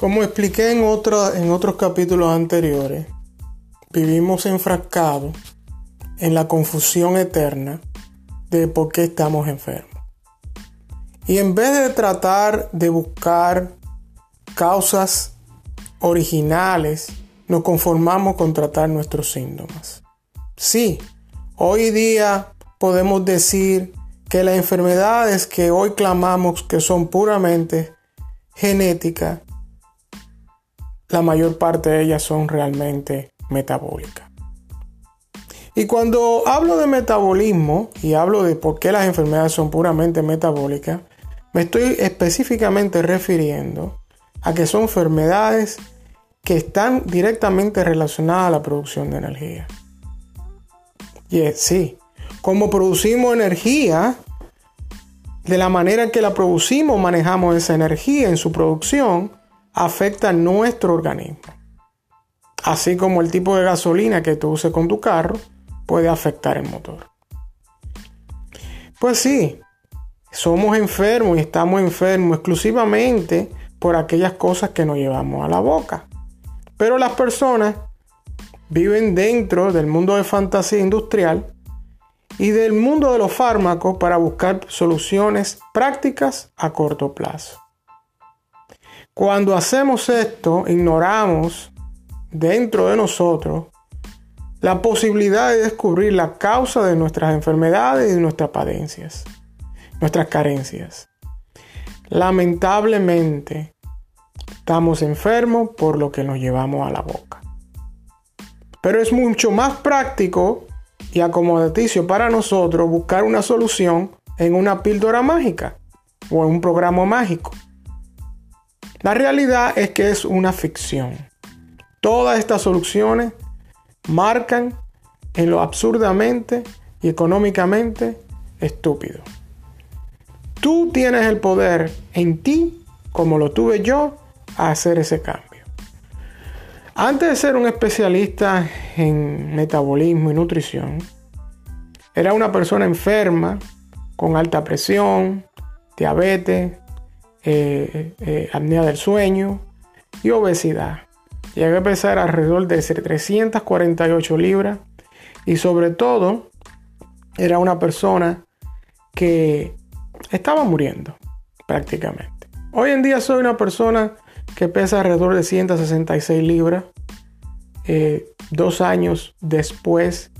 Como expliqué en, en otros capítulos anteriores, vivimos enfrascados en la confusión eterna de por qué estamos enfermos. Y en vez de tratar de buscar causas originales, nos conformamos con tratar nuestros síntomas. Sí, hoy día podemos decir que las enfermedades que hoy clamamos que son puramente genéticas la mayor parte de ellas son realmente metabólicas. Y cuando hablo de metabolismo y hablo de por qué las enfermedades son puramente metabólicas, me estoy específicamente refiriendo a que son enfermedades que están directamente relacionadas a la producción de energía. Y es, sí, como producimos energía, de la manera que la producimos, manejamos esa energía en su producción, afecta nuestro organismo. Así como el tipo de gasolina que tú uses con tu carro puede afectar el motor. Pues sí, somos enfermos y estamos enfermos exclusivamente por aquellas cosas que nos llevamos a la boca. Pero las personas viven dentro del mundo de fantasía industrial y del mundo de los fármacos para buscar soluciones prácticas a corto plazo. Cuando hacemos esto, ignoramos dentro de nosotros la posibilidad de descubrir la causa de nuestras enfermedades y de nuestras padencias, nuestras carencias. Lamentablemente, estamos enfermos por lo que nos llevamos a la boca. Pero es mucho más práctico y acomodaticio para nosotros buscar una solución en una píldora mágica o en un programa mágico. La realidad es que es una ficción. Todas estas soluciones marcan en lo absurdamente y económicamente estúpido. Tú tienes el poder en ti, como lo tuve yo, a hacer ese cambio. Antes de ser un especialista en metabolismo y nutrición, era una persona enferma, con alta presión, diabetes, eh, eh, apnea del sueño y obesidad. Llegué a pesar alrededor de 348 libras y sobre todo era una persona que estaba muriendo prácticamente. Hoy en día soy una persona que pesa alrededor de 166 libras, eh, dos años después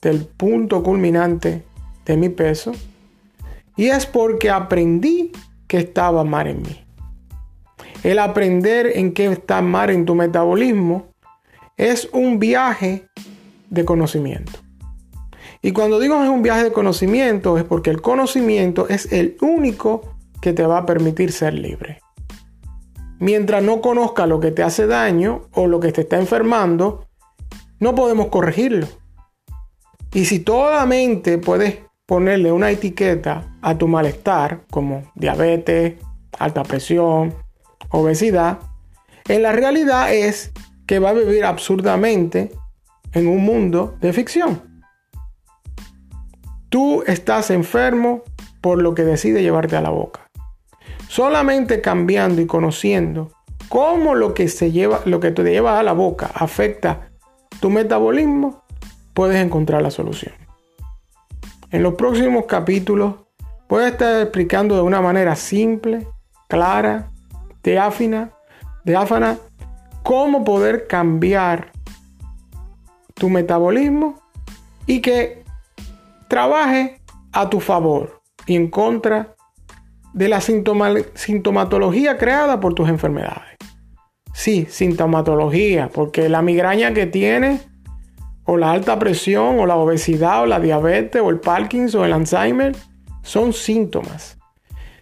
del punto culminante de mi peso. Y es porque aprendí que estaba mal en mí. El aprender en qué está mal en tu metabolismo es un viaje de conocimiento. Y cuando digo es un viaje de conocimiento es porque el conocimiento es el único que te va a permitir ser libre. Mientras no conozca lo que te hace daño o lo que te está enfermando, no podemos corregirlo. Y si toda mente puedes ponerle una etiqueta a tu malestar, como diabetes, alta presión, obesidad, en la realidad es que va a vivir absurdamente en un mundo de ficción. Tú estás enfermo por lo que decide llevarte a la boca. Solamente cambiando y conociendo cómo lo que, se lleva, lo que te lleva a la boca afecta tu metabolismo, puedes encontrar la solución. En los próximos capítulos voy a estar explicando de una manera simple, clara, diáfana, cómo poder cambiar tu metabolismo y que trabaje a tu favor y en contra de la sintomatología creada por tus enfermedades. Sí, sintomatología, porque la migraña que tienes o la alta presión, o la obesidad, o la diabetes, o el Parkinson, o el Alzheimer, son síntomas.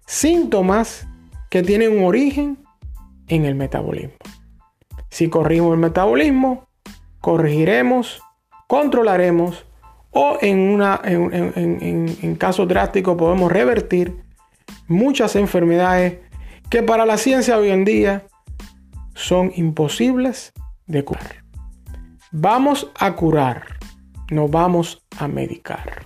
Síntomas que tienen un origen en el metabolismo. Si corrimos el metabolismo, corregiremos, controlaremos o en, una, en, en caso drástico podemos revertir muchas enfermedades que para la ciencia hoy en día son imposibles de curar. Vamos a curar, no vamos a medicar.